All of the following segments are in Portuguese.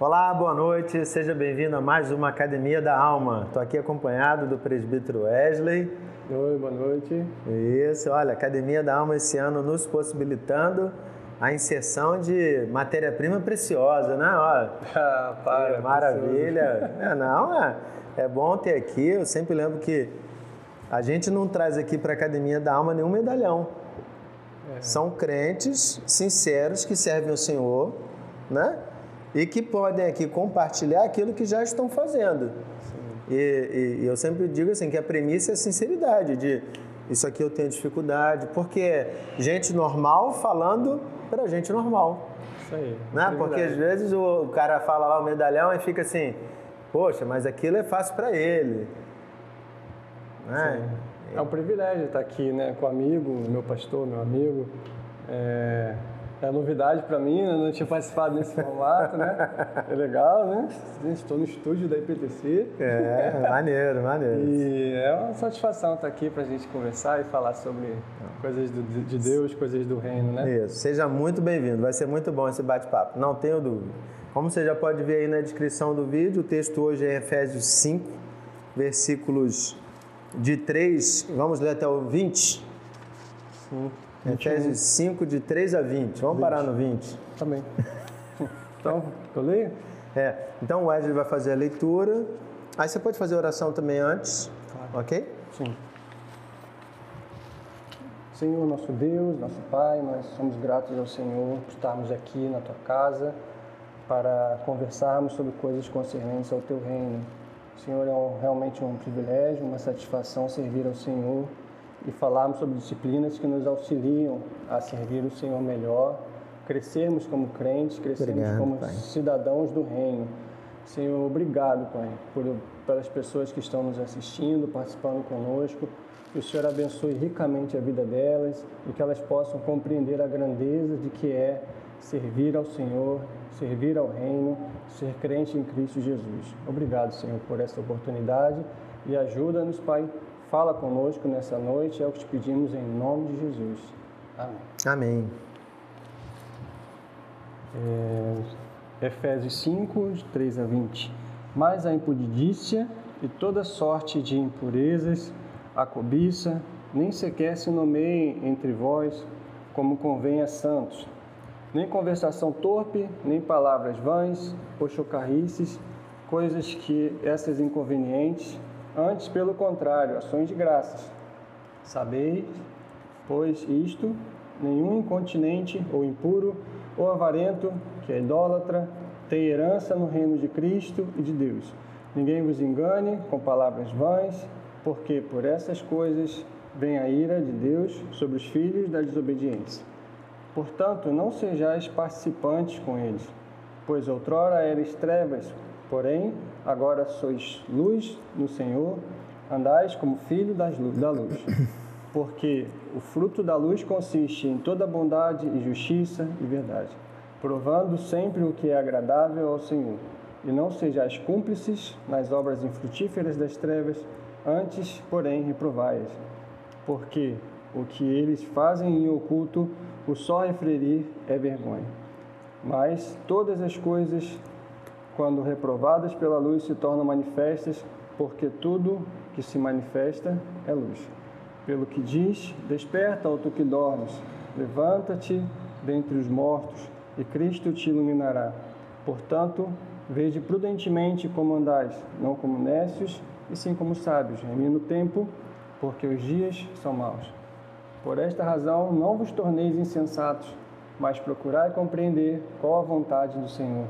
Olá, boa noite, seja bem-vindo a mais uma Academia da Alma. Estou aqui acompanhado do presbítero Wesley. Oi, boa noite. Isso, olha, Academia da Alma esse ano nos possibilitando a inserção de matéria-prima preciosa, né? Olha, ah, para, maravilha. É, não, é, é bom ter aqui. Eu sempre lembro que a gente não traz aqui para a Academia da Alma nenhum medalhão. É. São crentes sinceros que servem o Senhor, né? E que podem aqui compartilhar aquilo que já estão fazendo. E, e, e, eu sempre digo assim que a premissa é a sinceridade de isso aqui eu tenho dificuldade, porque é gente normal falando para gente normal. Isso aí. Né? Porque às vezes o cara fala lá o medalhão e fica assim, poxa, mas aquilo é fácil para ele. Né? É um privilégio estar aqui né, com o amigo, meu pastor, meu amigo. É, é novidade para mim, eu não tinha participado nesse formato, né? É legal, né? Estou no estúdio da IPTC. É, maneiro, maneiro. E é uma satisfação estar aqui para a gente conversar e falar sobre coisas do, de Deus, coisas do reino, né? Isso, seja muito bem-vindo, vai ser muito bom esse bate-papo, não tenho dúvida. Como você já pode ver aí na descrição do vídeo, o texto hoje é Efésios 5, versículos de 3, vamos ler até o 20? Sim. Efésios 5, de 3 a 20. Vamos 20. parar no 20. Também. então, eu leio? É. Então o Wesley vai fazer a leitura. Aí você pode fazer a oração também antes. Claro. Ok? Sim. Senhor, nosso Deus, nosso Pai, nós somos gratos ao Senhor por estarmos aqui na tua casa para conversarmos sobre coisas concernentes ao teu reino. Senhor, é um, realmente um privilégio, uma satisfação servir ao Senhor e falarmos sobre disciplinas que nos auxiliam a servir o Senhor melhor, crescermos como crentes, crescermos obrigado, como pai. cidadãos do reino. Senhor, obrigado, Pai, por, pelas pessoas que estão nos assistindo, participando conosco. Que o Senhor abençoe ricamente a vida delas e que elas possam compreender a grandeza de que é servir ao Senhor, servir ao reino, ser crente em Cristo Jesus. Obrigado, Senhor, por essa oportunidade e ajuda-nos, Pai, Fala conosco nessa noite, é o que te pedimos em nome de Jesus. Amém. Amém. É, Efésios 5, de 3 a 20. Mas a impudícia e toda sorte de impurezas, a cobiça, nem sequer se nomeiem entre vós, como convém a santos. Nem conversação torpe, nem palavras vãs ou chocarrices, coisas que essas inconvenientes Antes, pelo contrário, ações de graças. Sabeis, pois isto, nenhum incontinente ou impuro ou avarento, que é idólatra, tem herança no reino de Cristo e de Deus. Ninguém vos engane com palavras vãs, porque por essas coisas vem a ira de Deus sobre os filhos da desobediência. Portanto, não sejais participantes com eles, pois outrora eres trevas, Porém, agora sois luz no Senhor, andais como filho da luz. Porque o fruto da luz consiste em toda bondade e justiça e verdade, provando sempre o que é agradável ao Senhor. E não sejais cúmplices nas obras infrutíferas das trevas, antes, porém, reprovai-as. Porque o que eles fazem em oculto, o só referir é vergonha. Mas todas as coisas quando reprovadas pela luz, se tornam manifestas, porque tudo que se manifesta é luz. Pelo que diz: Desperta, ó tu que dormes, levanta-te dentre os mortos, e Cristo te iluminará. Portanto, veja prudentemente como andais, não como necios, e sim como sábios, remindo o tempo, porque os dias são maus. Por esta razão, não vos torneis insensatos, mas procurai compreender qual a vontade do Senhor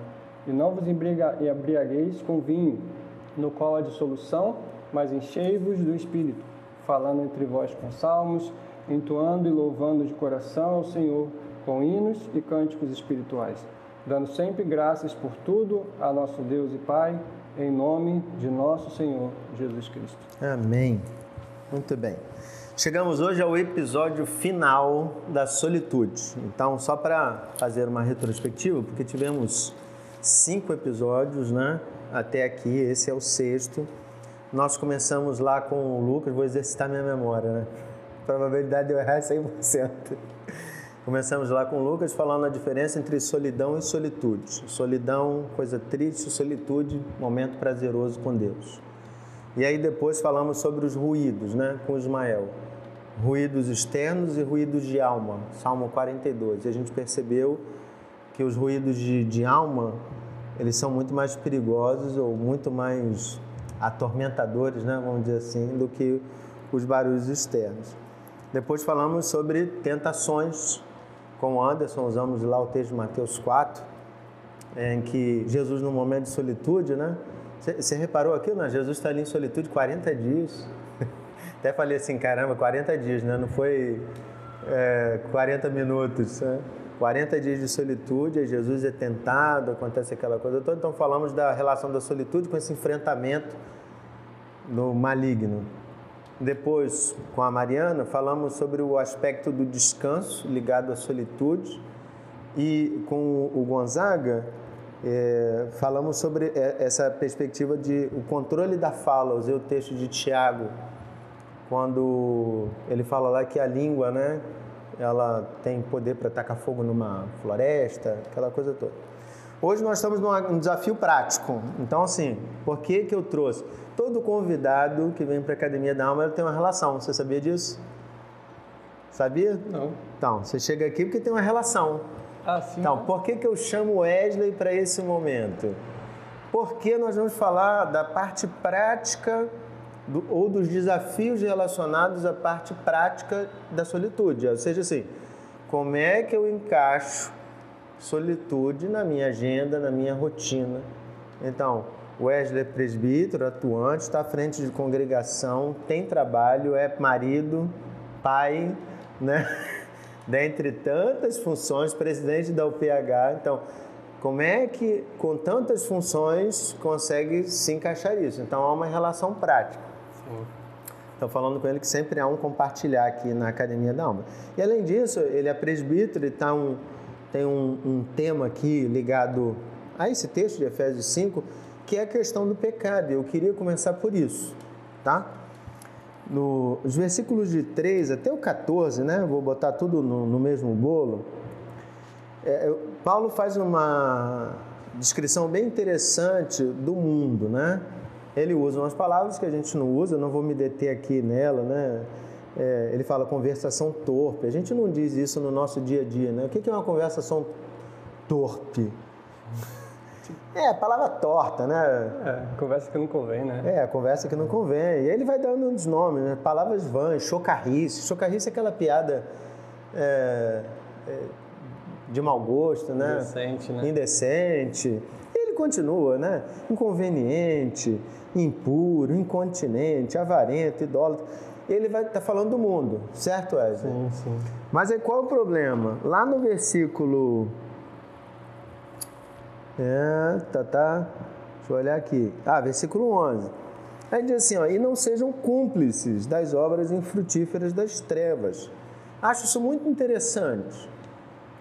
e não vos embriagueis com vinho, no qual há dissolução, mas enchei-vos do Espírito, falando entre vós com salmos, entoando e louvando de coração ao Senhor com hinos e cânticos espirituais, dando sempre graças por tudo a nosso Deus e Pai, em nome de nosso Senhor Jesus Cristo. Amém. Muito bem. Chegamos hoje ao episódio final da solitude. Então, só para fazer uma retrospectiva, porque tivemos cinco episódios, né? Até aqui, esse é o sexto. Nós começamos lá com o Lucas, vou exercitar minha memória, né? Probabilidade de eu errar é 100%. Começamos lá com Lucas falando a diferença entre solidão e solitude. Solidão, coisa triste, solitude, momento prazeroso com Deus. E aí depois falamos sobre os ruídos, né, com Ismael. Ruídos externos e ruídos de alma, Salmo 42. E a gente percebeu que os ruídos de, de alma, eles são muito mais perigosos ou muito mais atormentadores, né, vamos dizer assim, do que os barulhos externos. Depois falamos sobre tentações com Anderson, usamos lá o texto de Mateus 4, em que Jesus, num momento de solitude, né? Você reparou aquilo, né? Jesus está ali em solitude 40 dias. Até falei assim, caramba, 40 dias, né? Não foi é, 40 minutos, né? 40 dias de solitude, Jesus é tentado, acontece aquela coisa toda. Então falamos da relação da solitude com esse enfrentamento do maligno. Depois, com a Mariana, falamos sobre o aspecto do descanso ligado à solitude. E com o Gonzaga, é, falamos sobre essa perspectiva de o controle da fala. Usei o texto de Tiago, quando ele fala lá que a língua, né, ela tem poder para tacar fogo numa floresta, aquela coisa toda. Hoje nós estamos num desafio prático. Então, assim, por que, que eu trouxe? Todo convidado que vem para a Academia da Alma tem uma relação. Você sabia disso? Sabia? Não. Então, você chega aqui porque tem uma relação. Ah, sim. Então, por que, que eu chamo Wesley para esse momento? Porque nós vamos falar da parte prática do, ou dos desafios relacionados à parte prática da solitude. Ou seja, assim, como é que eu encaixo solitude na minha agenda, na minha rotina? Então, Wesley é presbítero, atuante, está à frente de congregação, tem trabalho, é marido, pai, né? Dentre tantas funções, presidente da UPH. Então, como é que, com tantas funções, consegue se encaixar isso? Então, há uma relação prática. Estou falando com ele que sempre há um compartilhar aqui na Academia da Alma. E, além disso, ele é presbítero e tá um, tem um, um tema aqui ligado a esse texto de Efésios 5, que é a questão do pecado. Eu queria começar por isso, tá? Nos versículos de 3 até o 14, né? Vou botar tudo no, no mesmo bolo. É, Paulo faz uma descrição bem interessante do mundo, né? Ele usa umas palavras que a gente não usa, não vou me deter aqui nela, né? É, ele fala conversação torpe. A gente não diz isso no nosso dia a dia, né? O que é uma conversação torpe? É, palavra torta, né? É, conversa que não convém, né? É, conversa que não convém. E ele vai dando uns nomes, né? palavras vãs, chocarrice. Chocarrice é aquela piada é, é, de mau gosto, né? Indecente, né? Indecente. Continua, né? Inconveniente, impuro, incontinente, avarento, idólatra. Ele vai estar tá falando do mundo, certo, Wesley? Sim, sim. Mas aí qual o problema? Lá no versículo é, tá, tá. Deixa eu olhar aqui. Ah, versículo 11. Aí diz assim, ó, e não sejam cúmplices das obras infrutíferas das trevas. Acho isso muito interessante.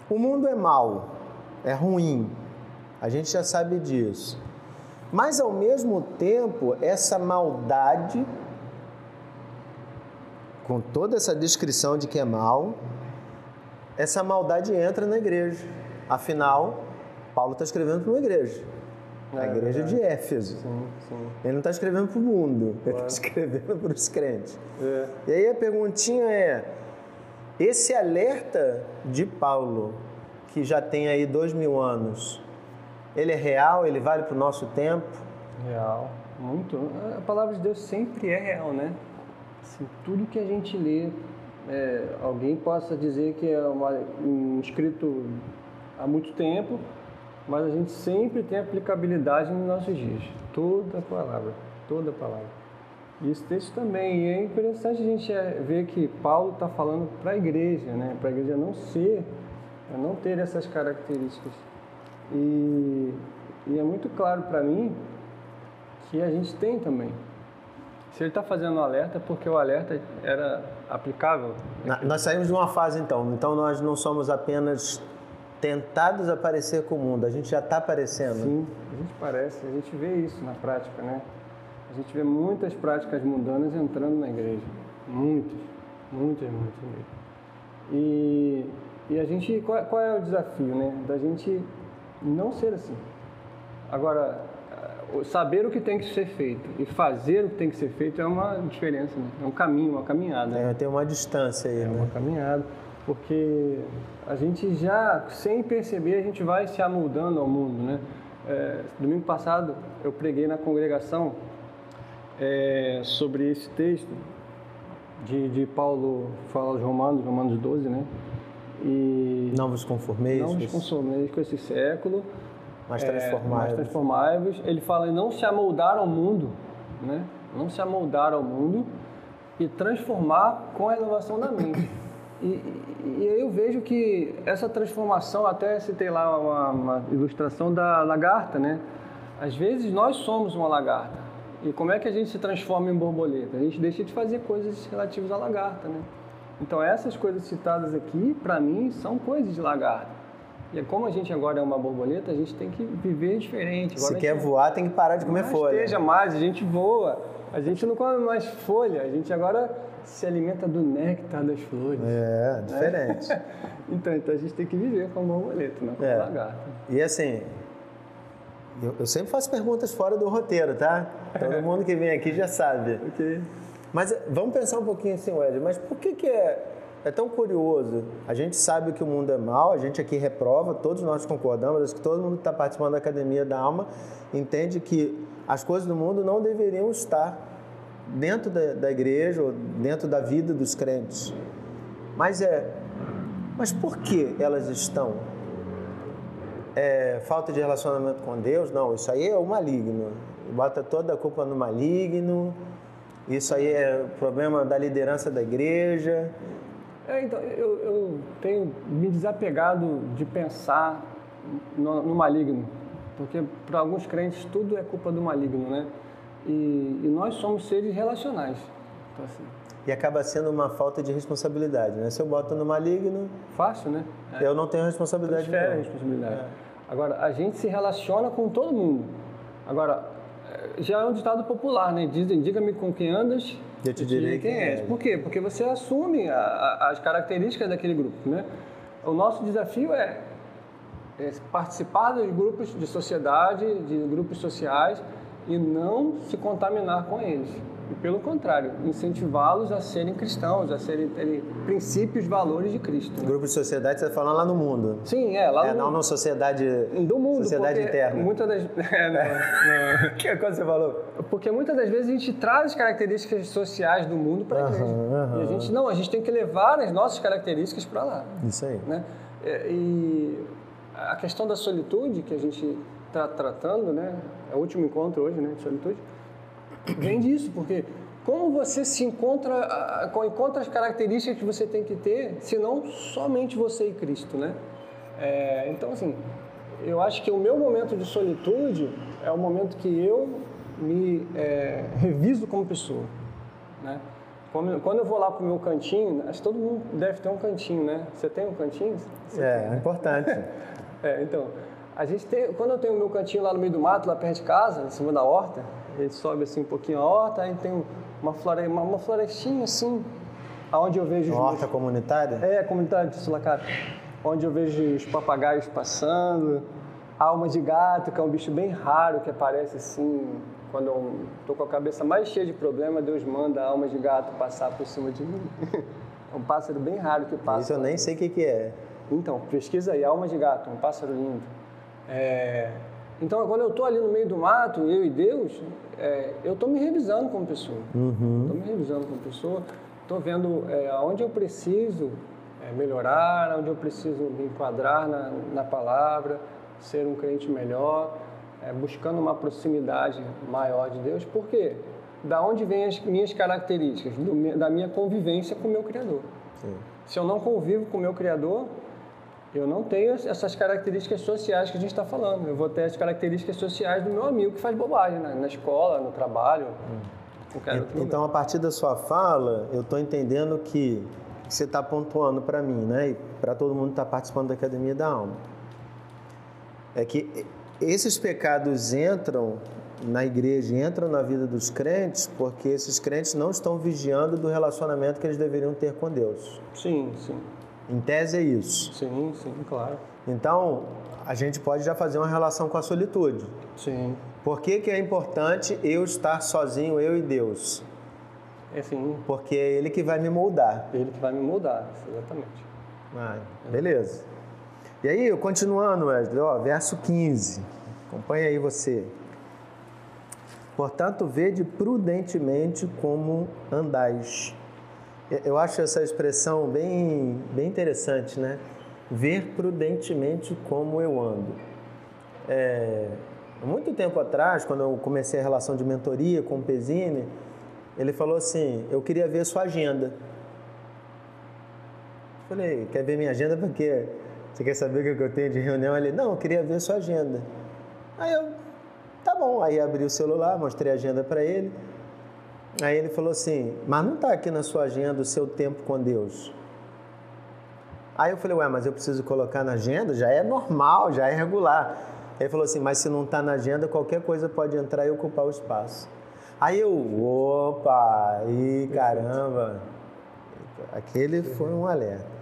O mundo é mau, é ruim. A gente já sabe disso. Mas ao mesmo tempo, essa maldade, com toda essa descrição de que é mal, essa maldade entra na igreja. Afinal, Paulo está escrevendo para uma igreja. É, a igreja é. de Éfeso. Sim, sim. Ele não está escrevendo para o mundo, ele está escrevendo para os crentes. É. E aí a perguntinha é: esse alerta de Paulo, que já tem aí dois mil anos, ele é real? Ele vale para o nosso tempo? Real, muito. A palavra de Deus sempre é real, né? Assim, tudo que a gente lê, é, alguém possa dizer que é uma, um escrito há muito tempo, mas a gente sempre tem aplicabilidade nos nossos dias. Toda palavra, toda palavra. E esse texto também. E é interessante a gente é, ver que Paulo está falando para a igreja, né? para a igreja não ser, não ter essas características. E, e é muito claro para mim que a gente tem também. Se ele está fazendo um alerta, porque o alerta era aplicável. Nós saímos de uma fase então. Então nós não somos apenas tentados a parecer com o mundo. A gente já está aparecendo. Sim, a gente parece, a gente vê isso na prática, né? A gente vê muitas práticas mundanas entrando na igreja. Muitas, muitas, muitas mesmo. E, E a gente, qual, qual é o desafio, né? Da gente não ser assim. Agora, saber o que tem que ser feito e fazer o que tem que ser feito é uma diferença, né? é um caminho, uma caminhada. É, tem uma distância aí, é né? uma caminhada, porque a gente já, sem perceber, a gente vai se amoldando ao mundo, né? É, domingo passado eu preguei na congregação é, sobre esse texto de, de Paulo, fala aos Romanos, Romanos 12, né? E não vos conformeis. Não vos conformeis com esse século, mas transformáveis. É, transformáveis. Ele fala em não se amoldar ao mundo, né? Não se amoldar ao mundo e transformar com a renovação da mente. E, e, eu vejo que essa transformação, até citei lá uma, uma ilustração da lagarta, né? Às vezes nós somos uma lagarta. E como é que a gente se transforma em borboleta? A gente deixa de fazer coisas relativas à lagarta, né? Então essas coisas citadas aqui, para mim, são coisas de lagarta. E como a gente agora é uma borboleta, a gente tem que viver diferente. Agora Se quer gente... voar, tem que parar de comer folha. esteja mais, a gente voa. A gente não come mais folha, a gente agora se alimenta do néctar das flores. É, né? diferente. então, então a gente tem que viver como borboleta, não como é. lagarta. E assim, eu, eu, sempre faço perguntas fora do roteiro, tá? Todo mundo que vem aqui já sabe. ok. Mas vamos pensar um pouquinho assim, Wesley, mas por que, que é é tão curioso. A gente sabe que o mundo é mal, a gente aqui reprova, todos nós concordamos, acho que todo mundo que está participando da Academia da Alma entende que as coisas do mundo não deveriam estar dentro da, da igreja ou dentro da vida dos crentes. Mas é, mas por que elas estão? É, falta de relacionamento com Deus? Não, isso aí é o maligno. Bota toda a culpa no maligno. Isso aí é problema da liderança da igreja. É, então, eu, eu, tenho me desapegado de pensar no, no maligno, porque para alguns crentes tudo é culpa do maligno, né? E, e nós somos seres relacionais. Então, assim, e acaba sendo uma falta de responsabilidade, né? Se eu boto no maligno... Fácil, né? É. Eu não tenho responsabilidade. Transfere a responsabilidade. É. Agora, a gente se relaciona com todo mundo. Agora, já é um ditado popular, né? Dizem, diga-me com quem andas eu te direi quem, quem é. Por quê? Porque você assume a, a, as características daquele grupo, né? O nosso desafio é, é participar dos grupos de sociedade, de grupos sociais e não se contaminar com eles. E, pelo contrário, incentivá-los a serem cristãos, a serem terem princípios, valores de Cristo. Né? Grupo de sociedade, você está falando lá no mundo. Sim, é, lá é, no Não na sociedade... Do mundo. Sociedade interna. Muitas das... É, não, não. que coisa você falou? Porque muitas das vezes a gente traz as características sociais do mundo para a igreja. Uhum. E a gente, não, a gente tem que levar as nossas características para lá. Isso aí. Né? E a questão da solitude que a gente está tratando, né? É o último encontro hoje, né? De solitude vem disso, porque como você se encontra, encontra as características que você tem que ter, se não somente você e Cristo, né? É, então, assim, eu acho que o meu momento de solitude é o momento que eu me é, reviso como pessoa, né? Quando eu vou lá para o meu cantinho, acho que todo mundo deve ter um cantinho, né? Você tem um cantinho? Você é, tem, é importante. é, então, a gente tem, quando eu tenho o meu cantinho lá no meio do mato, lá perto de casa, em cima da horta, ele sobe assim um pouquinho a horta, aí tem uma, flore, uma, uma florestinha assim, aonde eu vejo... Uma horta meus... comunitária? É, comunitária de Sulacata. Onde eu vejo os papagaios passando, alma de gato, que é um bicho bem raro que aparece assim, quando eu tô com a cabeça mais cheia de problema, Deus manda a alma de gato passar por cima de mim. é um pássaro bem raro que passa. Isso eu nem sei o que, que é. Então, pesquisa aí, alma de gato, um pássaro lindo. É, então, quando eu estou ali no meio do mato, eu e Deus, é, eu estou me revisando como pessoa. Estou uhum. me revisando como pessoa. Estou vendo é, aonde eu preciso é, melhorar, onde eu preciso me enquadrar na, na palavra, ser um crente melhor, é, buscando uma proximidade maior de Deus. Por quê? Da onde vêm as minhas características? Do, da minha convivência com o meu Criador. Sim. Se eu não convivo com o meu Criador, eu não tenho essas características sociais que a gente está falando. Eu vou ter as características sociais do meu amigo que faz bobagem né? na escola, no trabalho. Hum. Então, a partir da sua fala, eu estou entendendo que você está pontuando para mim, né? E para todo mundo que está participando da Academia da Alma. É que esses pecados entram na igreja, entram na vida dos crentes, porque esses crentes não estão vigiando do relacionamento que eles deveriam ter com Deus. Sim, sim. Em tese é isso. Sim, sim, claro. Então, a gente pode já fazer uma relação com a solitude. Sim. Por que, que é importante eu estar sozinho, eu e Deus? É assim. Porque é Ele que vai me moldar. Ele que vai me mudar, exatamente. Ah, beleza. E aí, continuando, Wesley, ó, verso 15. Acompanha aí você. Portanto, vede prudentemente como andais. Eu acho essa expressão bem, bem interessante, né? Ver prudentemente como eu ando. É, muito tempo atrás, quando eu comecei a relação de mentoria com o Pesini, ele falou assim: Eu queria ver sua agenda. Falei: Quer ver minha agenda por quê? Você quer saber o que eu tenho de reunião? Ele: Não, eu queria ver sua agenda. Aí eu: Tá bom. Aí abri o celular, mostrei a agenda para ele. Aí ele falou assim: Mas não está aqui na sua agenda o seu tempo com Deus. Aí eu falei: Ué, mas eu preciso colocar na agenda? Já é normal, já é regular. Ele falou assim: Mas se não está na agenda, qualquer coisa pode entrar e ocupar o espaço. Aí eu, opa, e caramba, aquele foi um alerta.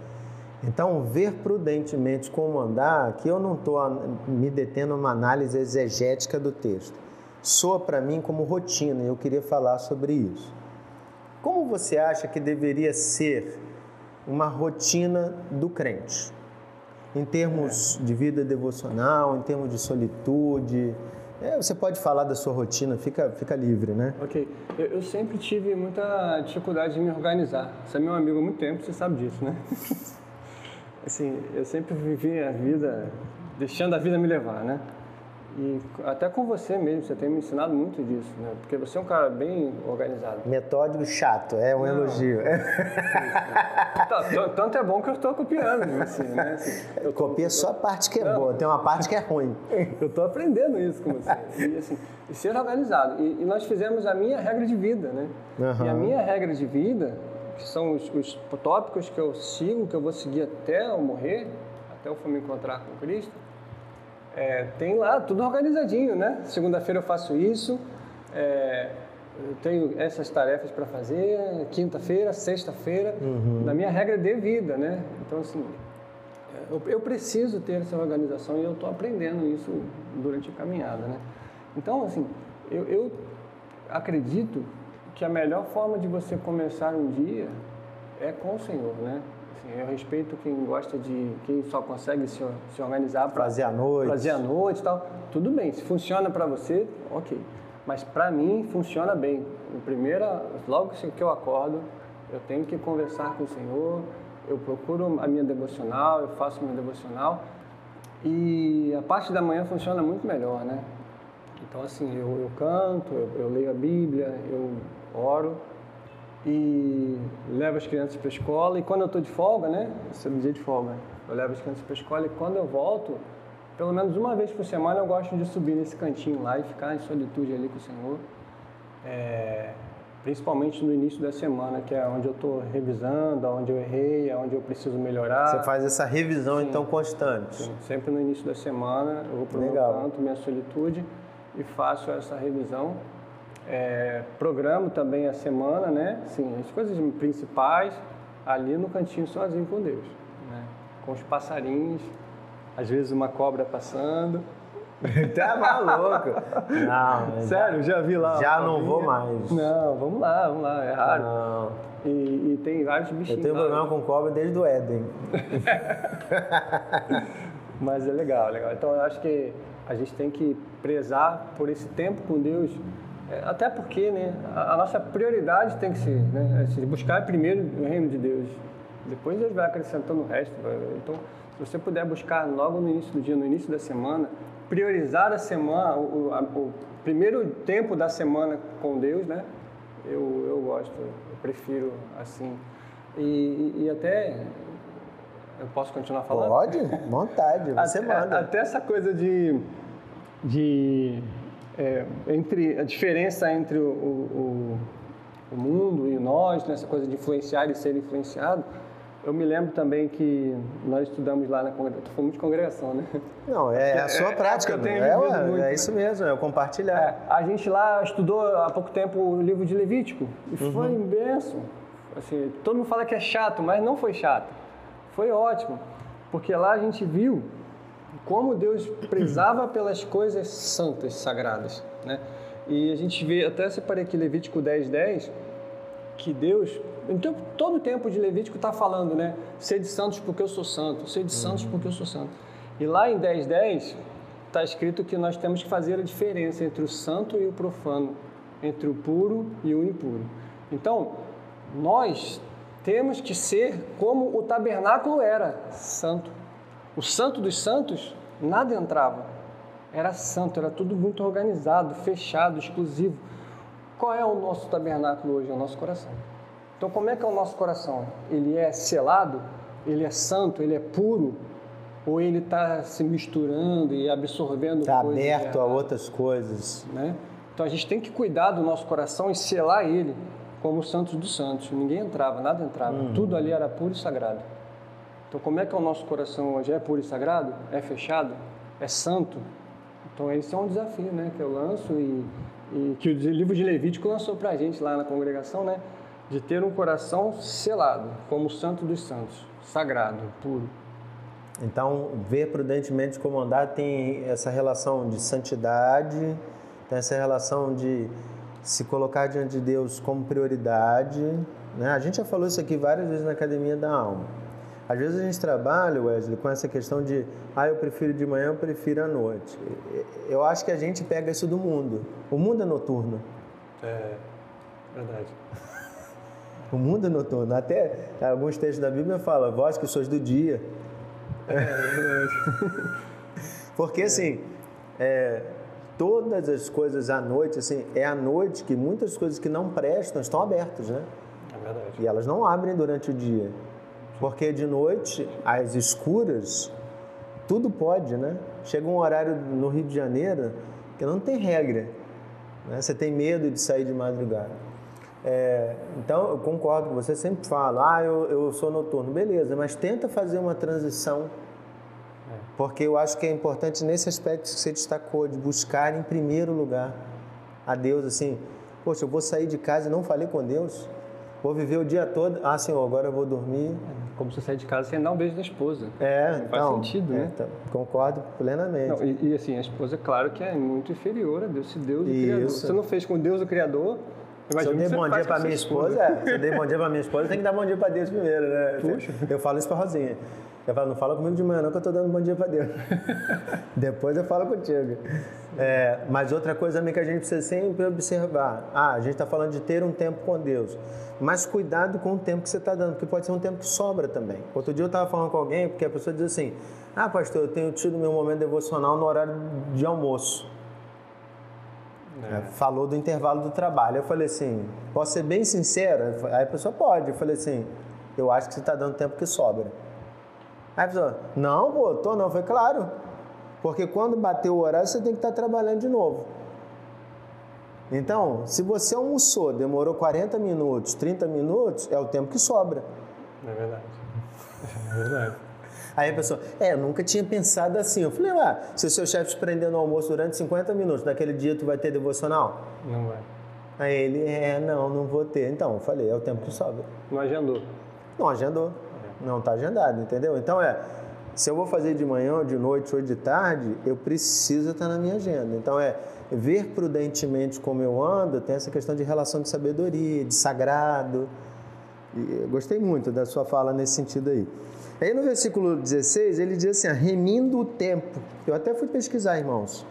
Então, ver prudentemente como andar, aqui eu não estou me detendo uma análise exegética do texto. Soa para mim como rotina e eu queria falar sobre isso. Como você acha que deveria ser uma rotina do crente? Em termos é. de vida devocional, em termos de solitude, é, você pode falar da sua rotina, fica, fica livre, né? Ok. Eu, eu, sempre tive muita dificuldade de me organizar. Você é meu amigo há muito tempo, você sabe disso, né? assim, eu sempre vivi a vida deixando a vida me levar, né? E até com você mesmo, você tem me ensinado muito disso, né? Porque você é um cara bem organizado. Metódico chato, é um Não. elogio. Tá, tanto é bom que eu estou copiando, assim, né? Assim, eu tô... Copia só a parte que é Não. boa, tem uma parte que é ruim. eu estou aprendendo isso com você. E, assim, e ser organizado. E, e, nós fizemos a minha regra de vida, né? Uhum. E a minha regra de vida, que são os, os tópicos que eu sigo, que eu vou seguir até eu morrer, até eu for me encontrar com Cristo, é, tem lá tudo organizadinho, né? Segunda-feira eu faço isso, é, eu tenho essas tarefas para fazer, quinta-feira, sexta-feira, uhum. na minha regra de vida, né? Então, assim, eu, eu preciso ter essa organização e eu estou aprendendo isso durante a caminhada, né? Então, assim, eu, eu acredito que a melhor forma de você começar um dia é com o Senhor, né? Assim, eu respeito quem gosta de. quem só consegue se, se organizar para. Fazer à noite. Fazer à noite e tal. Tudo bem, se funciona para você, ok. Mas para mim funciona bem. No primeira, logo que eu acordo, eu tenho que conversar com o Senhor, eu procuro a minha devocional, eu faço a minha devocional. E a parte da manhã funciona muito melhor, né? Então, assim, eu, eu canto, eu, eu leio a Bíblia, eu oro e levo as crianças para a escola. E quando eu estou de folga, né? Esse é um dia de folga. Eu levo as crianças para a escola e quando eu volto, pelo menos uma vez por semana eu gosto de subir nesse cantinho lá e ficar em solitude ali com o Senhor. É, principalmente no início da semana, que é onde eu estou revisando, onde eu errei, onde eu preciso melhorar. Você faz essa revisão sim, então constante? Sim, sempre no início da semana eu vou para o meu canto, minha solitude e faço essa revisão é, programo também a semana, né? Sim, as coisas principais ali no cantinho sozinho com Deus, né? Com os passarinhos, às vezes uma cobra passando. tá maluco? Não, sério, já vi lá. Já não vou mais. Não, vamos lá, vamos lá, é raro. Não. E, e tem vários bichinhos. Eu tenho problema com cobra desde o Éden. Mas é legal, legal. Então eu acho que a gente tem que prezar por esse tempo com Deus é, até porque né, a, a, nossa prioridade tem que ser né, assim, buscar primeiro o reino de Deus. Depois Deus vai acrescentando o resto. Então, se você puder buscar logo no início do dia, no início da semana, priorizar a semana, o, a, o primeiro tempo da semana com Deus, né? Eu, eu gosto, eu prefiro assim. E, e até eu posso continuar falando? Pode, vontade, você até, manda. Até essa coisa de, de é, entre a diferença entre o, o, o, mundo e nós, nessa né, coisa de influenciar e ser influenciado, eu me lembro também que nós estudamos lá na congregação, falando de congregação, né? Não, é a sua é, prática, é, é, ué, muito, é isso mesmo, é o compartilhar. É, a gente lá estudou há pouco tempo o livro de Levítico e uhum. foi imenso. Assim, todo mundo fala que é chato, mas não foi chato Foi ótimo, porque lá a gente viu como Deus prezava pelas coisas santas, sagradas, né? E a gente vê, até separei aqui Levítico 10, 10, que Deus, então, todo o tempo de Levítico está falando, né? Sede santos porque eu sou santo, sede santos uhum. porque eu sou santo. E lá em 10, 10, está escrito que nós temos que fazer a diferença entre o santo e o profano, entre o puro e o impuro. Então, nós temos que ser como o tabernáculo era, santo. O santo dos santos, nada entrava. Era santo, era tudo muito organizado, fechado, exclusivo. Qual é o nosso tabernáculo hoje? É o nosso coração. Então, como é que é o nosso coração? Ele é selado? Ele é santo? Ele é puro? Ou ele está se misturando e absorvendo Está aberto a outras coisas. Né? Então, a gente tem que cuidar do nosso coração e selar ele como os santos dos santos. Ninguém entrava, nada entrava. Uhum. Tudo ali era puro e sagrado. Então, como é que é o nosso coração hoje? É puro e sagrado? É fechado? É santo? Então, esse é um desafio né, que eu lanço e, e que o livro de Levítico lançou para a gente lá na congregação, né? De ter um coração selado, como o santo dos santos, sagrado, puro. Então, ver prudentemente como andar tem essa relação de santidade, tem essa relação de se colocar diante de Deus como prioridade. Né? A gente já falou isso aqui várias vezes na Academia da Alma. Às vezes a gente trabalha, Wesley, com essa questão de, ah, eu prefiro de manhã, eu prefiro à noite. Eu acho que a gente pega isso do mundo. O mundo é noturno. É, verdade. o mundo é noturno. Até alguns textos da Bíblia falam, vós que sois do dia. É, é verdade. Porque assim, é, todas as coisas à noite, assim, é à noite que muitas coisas que não prestam estão abertas, né? É verdade. E elas não abrem durante o dia. Porque de noite, às escuras, tudo pode, né? Chega um horário no Rio de Janeiro que não tem regra. Né? Você tem medo de sair de madrugada. É, então, eu concordo com você, sempre falo, ah, eu, eu sou noturno. Beleza, mas tenta fazer uma transição porque eu acho que é importante nesse aspecto que você destacou, de buscar em primeiro lugar a Deus, assim, poxa, eu vou sair de casa e não falei com Deus, vou viver o dia todo, ah, Senhor, agora eu vou dormir. Como se sair de casa sem dar um beijo da esposa. É, não então, faz sentido, né? É, então, concordo plenamente. Não, e, e, assim, a esposa, claro que é muito inferior a Deus, se Deus é o Criador. Você não fez com Deus o Criador, Imagina se eu dei bom dia para minha esposa, esposa. É, se eu dei bom dia para minha esposa, tem que dar bom dia para Deus primeiro, né? Puxa. Eu falo isso para Rosinha. Eu falo, não fala comigo de manhã não que eu estou dando bom dia para Deus. Depois eu falo contigo. É, mas outra coisa também que a gente precisa sempre observar. Ah, a gente está falando de ter um tempo com Deus. Mas cuidado com o tempo que você está dando, porque pode ser um tempo que sobra também. Outro dia eu estava falando com alguém, porque a pessoa diz assim, ah, pastor, eu tenho tido meu momento devocional no horário de almoço. É. Falou do intervalo do trabalho. Eu falei assim, posso ser bem sincero? Aí a pessoa pode. Eu falei assim, eu acho que você está dando tempo que sobra. Aí a pessoa, não, pô, tô não. Foi claro. Porque quando bater o horário, você tem que estar trabalhando de novo. Então, se você almoçou, demorou 40 minutos, 30 minutos, é o tempo que sobra. É verdade. É verdade. Aí a pessoa, é, eu nunca tinha pensado assim. Eu falei, ué, se o seu chefe te prender no almoço durante 50 minutos, naquele dia tu vai ter devocional? Não vai. Aí ele, é, não, não vou ter. Então, eu falei, é o tempo que sobra. Não agendou. Não agendou. Não está agendado, entendeu? Então é, se eu vou fazer de manhã, de noite ou de tarde, eu preciso estar na minha agenda. Então é ver prudentemente como eu ando, tem essa questão de relação de sabedoria, de sagrado. E gostei muito da sua fala nesse sentido aí. Aí no versículo 16, ele diz assim, remindo o tempo. Eu até fui pesquisar, irmãos.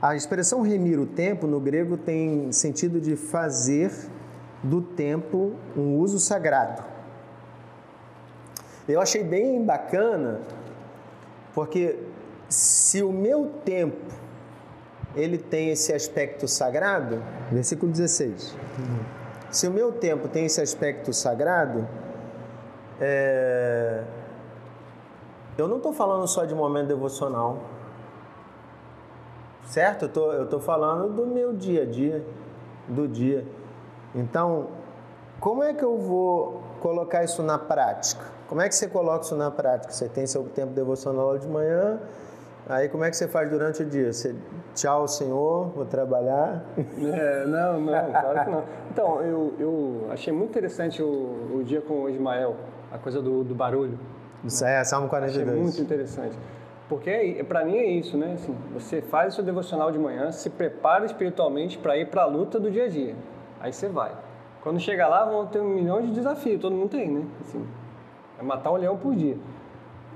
A expressão remir o tempo no grego tem sentido de fazer do tempo um uso sagrado. Eu achei bem bacana, porque se o meu tempo ele tem esse aspecto sagrado, versículo 16. Se o meu tempo tem esse aspecto sagrado, é... eu não estou falando só de momento devocional, certo? Eu tô, estou falando do meu dia a dia, do dia. Então, como é que eu vou colocar isso na prática? Como é que você coloca isso na prática? Você tem seu tempo devocional de manhã, aí como é que você faz durante o dia? Você, tchau, Senhor, vou trabalhar? É, não, não, claro que não. Então, eu, eu achei muito interessante o, o dia com o Ismael, a coisa do, do barulho. Isso é, Salmo 42. Achei muito interessante. Porque é, para mim é isso, né? Assim, você faz o seu devocional de manhã, se prepara espiritualmente para ir para a luta do dia a dia. Aí você vai. Quando chegar lá, vão ter um milhão de desafios, todo mundo tem, né? Assim, é matar um leão por dia.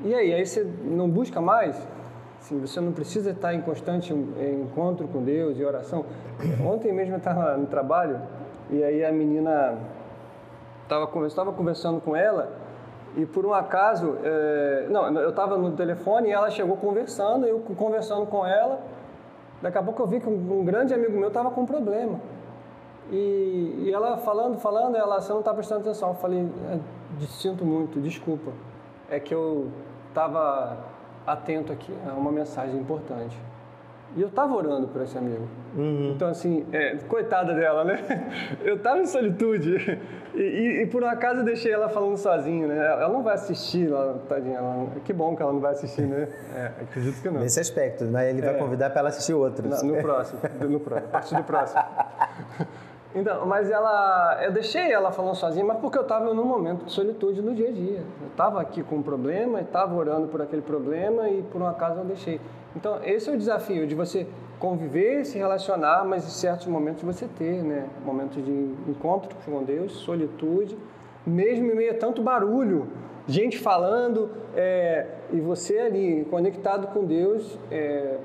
E aí, aí você não busca mais? Assim, você não precisa estar em constante encontro com Deus e oração. Ontem mesmo eu estava no trabalho e aí a menina estava conversando com ela e por um acaso, é, não, eu estava no telefone e ela chegou conversando, eu conversando com ela. Daqui a pouco eu vi que um, um grande amigo meu estava com um problema. E, e, ela falando, falando, ela, você não está prestando atenção. Eu falei, é, sinto muito, desculpa. É que eu estava atento aqui a uma mensagem importante. E eu estava orando por esse amigo. Uhum. Então, assim, é, coitada dela, né? Eu estava em solitude. E, e, e, por um acaso eu deixei ela falando sozinha, né? Ela não vai assistir, ela, tadinha. Ela, que bom que ela não vai assistir, né? É, acredito que não. Nesse aspecto, mas ele vai é, convidar para ela assistir outros. No, no próximo, no próximo, a partir do próximo. Então, mas ela, eu deixei ela falando sozinha, mas porque eu estava num momento de solitude no dia a dia. Eu estava aqui com um problema, estava orando por aquele problema e por um acaso eu deixei. Então, esse é o desafio de você conviver, se relacionar, mas em certos momentos você ter, né? Momentos de encontro com Deus, solitude, mesmo em meio a tanto barulho, gente falando, é, e você ali conectado com Deus, é,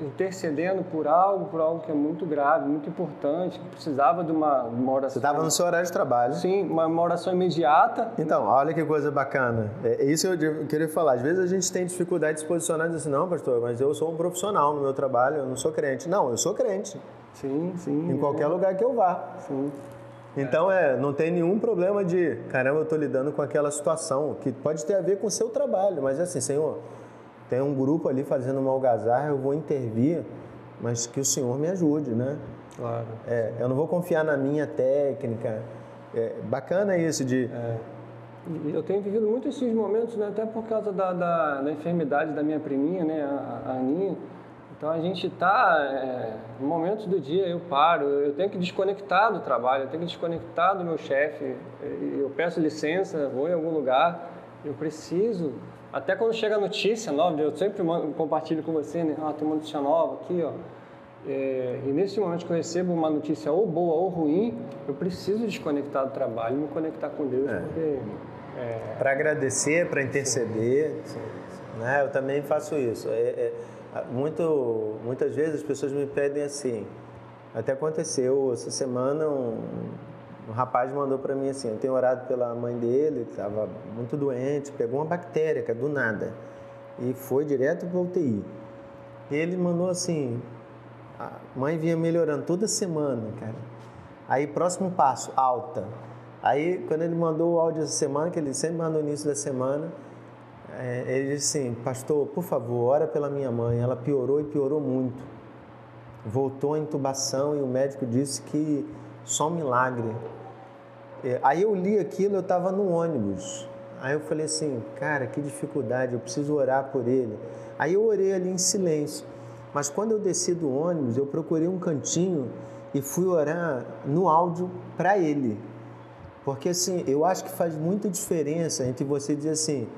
intercedendo por algo, por algo que é muito grave, muito importante, que precisava de uma, uma oração. Você estava no seu horário de trabalho. Sim, uma, uma, oração imediata. Então, olha que coisa bacana. É, é isso eu queria falar. Às vezes a gente tem dificuldade de se posicionar e dizer assim, não, pastor, mas eu sou um profissional no meu trabalho, eu não sou crente. Não, eu sou crente. Sim, sim. Em é. qualquer lugar que eu vá. Sim. Então, é, não tem nenhum problema de, caramba, eu estou lidando com aquela situação, que pode ter a ver com o seu trabalho, mas é assim, Senhor, tem um grupo ali fazendo uma algazarra, eu vou intervir, mas que o Senhor me ajude, né? Claro. É, eu não vou confiar na minha técnica. É, bacana isso de... É. Eu tenho vivido muito esses momentos, né? até por causa da, da, da enfermidade da minha priminha, né? a, a Aninha. Então a gente está, é, momentos do dia eu paro, eu tenho que desconectar do trabalho, eu tenho que desconectar do meu chefe, eu peço licença, vou em algum lugar, eu preciso até quando chega a notícia nova, eu sempre mando, compartilho com você, né? Ah, tem uma notícia nova aqui, ó. É, e nesse momento que eu recebo uma notícia ou boa ou ruim, eu preciso desconectar do trabalho e me conectar com Deus, é. porque... É... Para agradecer, para interceder, sim, sim. Né? eu também faço isso. É, é, muito, muitas vezes as pessoas me pedem assim, até aconteceu essa semana um, um rapaz mandou para mim assim, eu tenho orado pela mãe dele, estava muito doente, pegou uma bactéria, é do nada, e foi direto para UTI. E ele mandou assim, a mãe vinha melhorando toda semana, cara. Aí, próximo passo, alta. Aí, quando ele mandou o áudio essa semana, que ele sempre manda no início da semana, é, ele disse assim, pastor, por favor, ora pela minha mãe. Ela piorou e piorou muito. Voltou à intubação e o médico disse que só um milagre é, aí eu li aquilo, eu estava no ônibus. Aí eu falei assim, cara, que dificuldade, eu preciso orar por ele. Aí eu orei ali em silêncio. Mas quando eu desci do ônibus, eu procurei um cantinho e fui orar no áudio para ele. Porque assim, eu acho que faz muita diferença entre você dizer assim,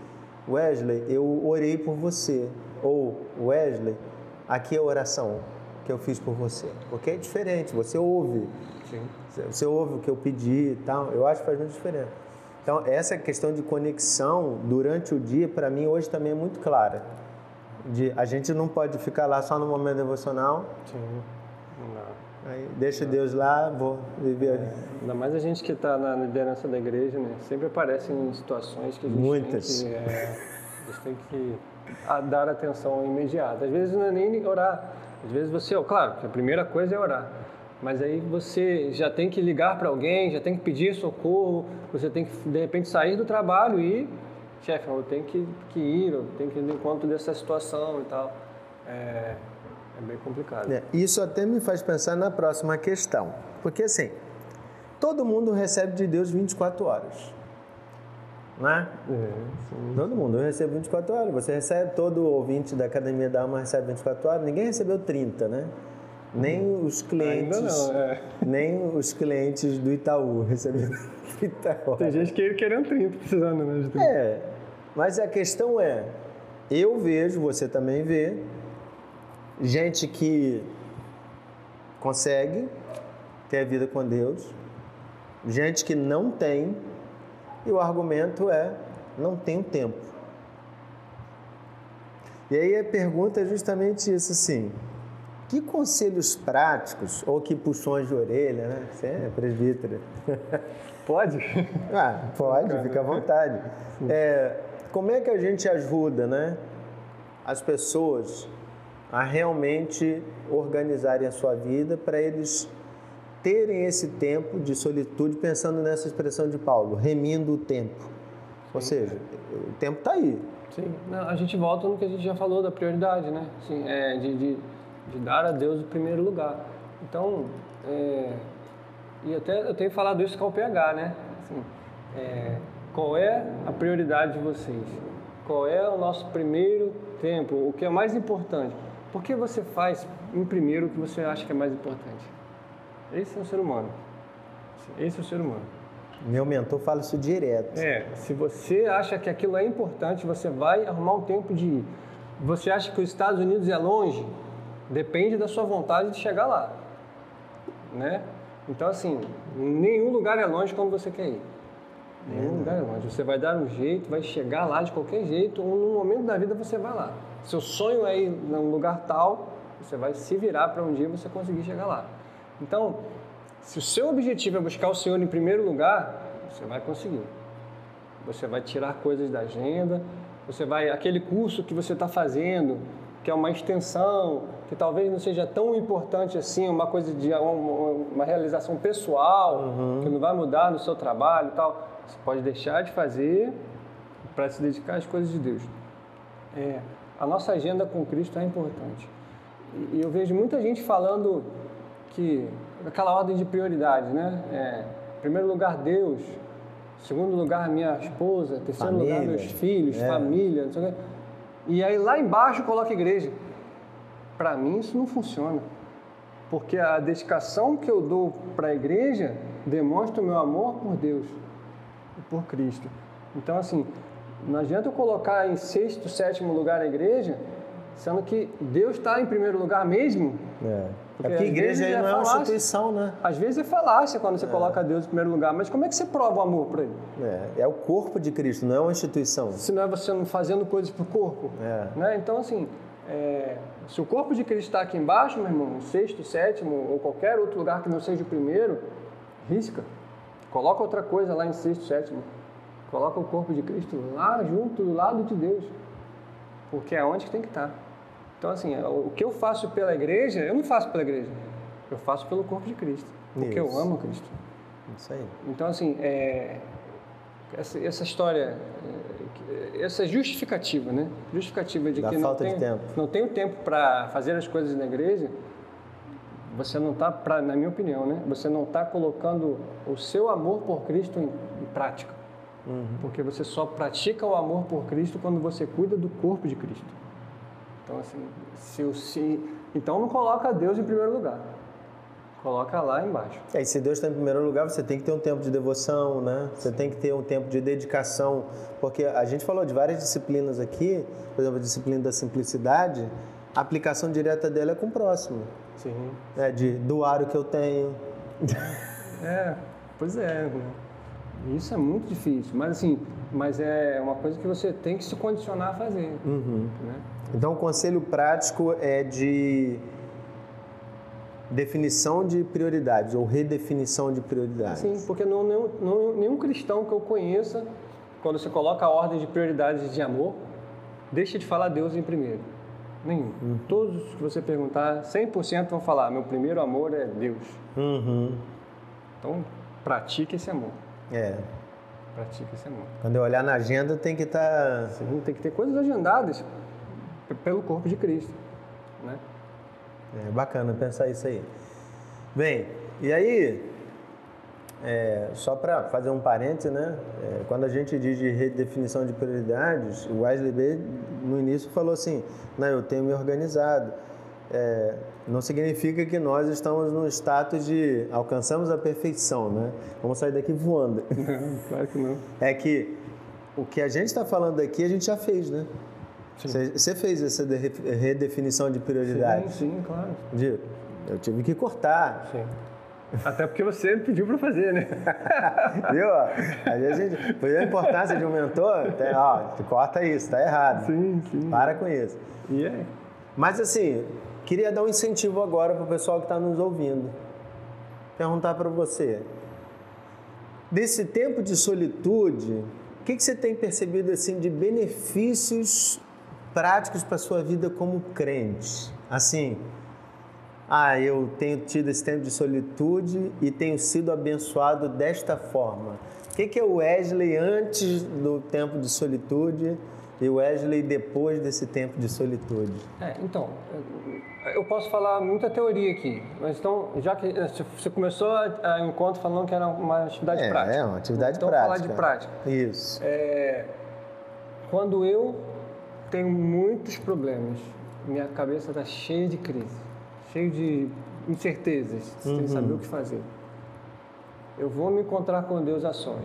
Wesley, eu orei por você. Ou Wesley, aqui é oração que eu fiz por você. Porque é diferente, você ouve. Sim. Você ouve o que eu pedi e tal. Eu acho que faz muita diferença. Então, essa questão de conexão durante o dia, para mim, hoje também é muito clara. De, a gente não pode ficar lá só no momento devocional. Sim. Não. Aí deixa Deus lá, vou viver. É, ainda mais a gente que está na liderança da igreja, né? Sempre aparecem situações que a gente Muitas. tem que, é, a gente tem que dar atenção imediata. Às vezes não é nem orar. Às vezes você, claro, a primeira coisa é orar. Mas aí você já tem que ligar para alguém, já tem que pedir socorro, você tem que de repente sair do trabalho e, chefe, eu tenho que, que ir, eu tenho que ir no encontro dessa situação e tal. É, é bem complicado. É, isso até me faz pensar na próxima questão. Porque assim, todo mundo recebe de Deus 24 horas. Né? É, todo mundo recebe 24 horas. Você recebe, todo ouvinte da Academia da Alma recebe 24 horas. Ninguém recebeu 30, né? Nem os clientes. Não, é. Nem os clientes do Itaú receberam 30 horas. Tem gente que querendo 30, precisando né, de 30. É. Mas a questão é, eu vejo, você também vê, gente que consegue ter a vida com Deus, gente que não tem, e o argumento é: não tenho tempo. E aí a pergunta é justamente isso, assim, que conselhos práticos, ou que puxões de orelha, né? Você é presbítero. Pode? Ah, pode, fica à vontade. É, como é que a gente ajuda, né, as pessoas a realmente organizarem a sua vida para eles terem esse tempo de solitude, pensando nessa expressão de Paulo, remindo o tempo. Ou seja, o tempo está aí. Sim, Não, a gente volta no que a gente já falou da prioridade, né? Assim, é, de, de, de, dar a Deus o primeiro lugar. Então, é, e até eu tenho falado isso com o PH, né? Assim, é, qual é a prioridade de vocês? Qual é o nosso primeiro tempo? O que é mais importante? Por que você faz em primeiro o que você acha que é mais importante? Esse é o ser humano. Esse é o ser humano. Meu mentor fala isso direto. É, se você acha que aquilo é importante, você vai arrumar um tempo de ir. Você acha que os Estados Unidos é longe? Depende da sua vontade de chegar lá, né? Então assim, nenhum lugar é longe quando você quer ir. Nenhum lugar é longe. Você vai dar um jeito, vai chegar lá de qualquer jeito, ou num momento da vida você vai lá. Seu sonho é ir num lugar tal, você vai se virar para um dia você conseguir chegar lá. Então, se o seu objetivo é buscar o Senhor em primeiro lugar, você vai conseguir. Você vai tirar coisas da agenda, você vai aquele curso que você está fazendo, que é uma extensão, que talvez não seja tão importante assim, uma coisa de uma, uma realização pessoal, uhum. que não vai mudar no seu trabalho e tal, você pode deixar de fazer para se dedicar às coisas de Deus. É, a nossa agenda com Cristo é importante. E eu vejo muita gente falando que aquela ordem de prioridade, né? É, em primeiro lugar Deus, segundo lugar minha esposa, terceiro família, lugar meus filhos, é. família, não sei o quê. E aí lá embaixo coloca igreja. Para mim isso não funciona. Porque a dedicação que eu dou para a igreja demonstra o meu amor por Deus e por Cristo. Então assim, não adianta eu colocar em sexto, sétimo lugar a igreja, sendo que Deus está em primeiro lugar mesmo. É. Porque, é porque a igreja aí é não é, uma instituição, né? Às vezes é falácia quando você é. coloca Deus em primeiro lugar, mas como é que você prova o amor para ele? É. é o corpo de Cristo, não é uma instituição. Se não é você não fazendo coisas para o corpo. É. Né? Então, assim, é, se o corpo de Cristo está aqui embaixo, meu irmão, no sexto, sétimo ou qualquer outro lugar que não seja o primeiro, risca. Coloca outra coisa lá em sexto, sétimo. Coloca o corpo de Cristo lá junto, do lado de Deus. Porque é onde que tem que estar. Então, assim, o que eu faço pela igreja, eu não faço pela igreja. Eu faço pelo corpo de Cristo. Porque Isso. eu amo Cristo. Isso aí. Então, assim, é, essa, essa história, é, essa justificativa, né? Justificativa de da que não tenho, tempo. não tenho tempo para fazer as coisas na igreja, você não está, na minha opinião, né? Você não está colocando o seu amor por Cristo em, em prática. Uhum. Porque você só pratica o amor por Cristo quando você cuida do corpo de Cristo. Então, assim, se, se, então não coloca Deus em primeiro lugar. Coloca lá embaixo. É, e se Deus está em primeiro lugar, você tem que ter um tempo de devoção, né? Você tem que ter um tempo de dedicação. Porque a gente falou de várias disciplinas aqui, por exemplo, a disciplina da simplicidade, a aplicação direta dela é com o próximo. Sim. É de doar o que eu tenho. É, pois é. Né? Isso é muito difícil, mas assim, mas é uma coisa que você tem que se condicionar a fazer. Uhum. Né? Então, o conselho prático é de definição de prioridades ou redefinição de prioridades. Sim, porque não, não, não, nenhum cristão que eu conheça, quando você coloca a ordem de prioridades de amor, deixa de falar Deus em primeiro. Nenhum. Uhum. Todos que você perguntar, 100% vão falar: meu primeiro amor é Deus. Uhum. Então, pratique esse amor. É. Pratique esse amor. Quando eu olhar na agenda, tem que estar. Tá... Sim, tem que ter coisas agendadas pelo corpo de Cristo. Né? É bacana pensar isso aí. Bem, e aí, é, só para fazer um parêntese, né? É, quando a gente diz de redefinição de prioridades, o Wesley B no início falou assim: não, eu tenho me organizado. É, não significa que nós estamos no status de alcançamos a perfeição, né? Vamos sair daqui voando. Não, claro que não. É que o que a gente está falando aqui, a gente já fez, né? Você, você fez essa de- redefinição de prioridades. Sim, sim, claro. De- Eu tive que cortar. Sim. Até porque você pediu para fazer, né? Viu? Às vezes a gente. Por a importância de um mentor, tem, ó, tu corta isso, tá errado. Sim, sim. Para com isso. E é. Mas assim, queria dar um incentivo agora para o pessoal que está nos ouvindo. Perguntar para você. Desse tempo de solitude, o que, que você tem percebido assim de benefícios práticos para a sua vida como crente? Assim, ah, eu tenho tido esse tempo de solitude e tenho sido abençoado desta forma. O que, que é o Wesley antes do tempo de solitude e o Wesley depois desse tempo de solitude? É, então, eu posso falar muita teoria aqui, mas então, já que eh, você começou a encontro falando que era uma atividade É, prática. é uma atividade então, prática. falar de prática. Isso. É, quando eu tenho muitos problemas, minha cabeça está cheia de crise, cheia de incertezas, sem saber o que fazer. Eu vou me encontrar com Deus a sós,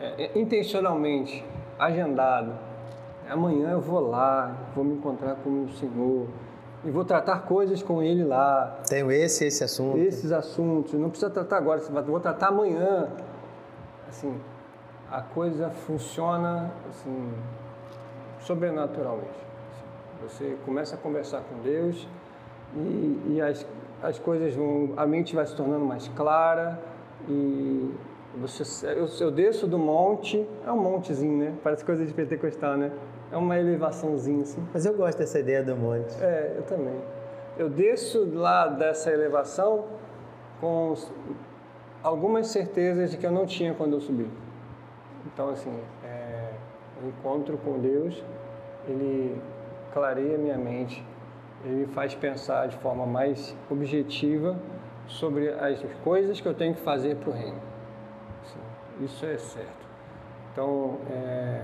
É, é, intencionalmente, agendado. Amanhã eu vou lá, vou me encontrar com o Senhor e vou tratar coisas com Ele lá Tenho esse esse assunto. esses assuntos, não precisa tratar agora, vou tratar amanhã. Assim, a coisa funciona assim, sobrenaturalmente. Você começa a conversar com Deus e, e as, as coisas vão, a mente vai se tornando mais clara e você, eu, eu desço do monte, é um montezinho, né? Parece coisa de pentecostal, né? É uma elevaçãozinha assim. Mas eu gosto dessa ideia do monte. É, eu também. Eu desço lá dessa elevação com algumas certezas de que eu não tinha quando eu subi. Então, assim, o encontro com Deus, ele clareia minha mente, ele me faz pensar de forma mais objetiva sobre as coisas que eu tenho que fazer para o reino. Assim, isso é certo. Então, é,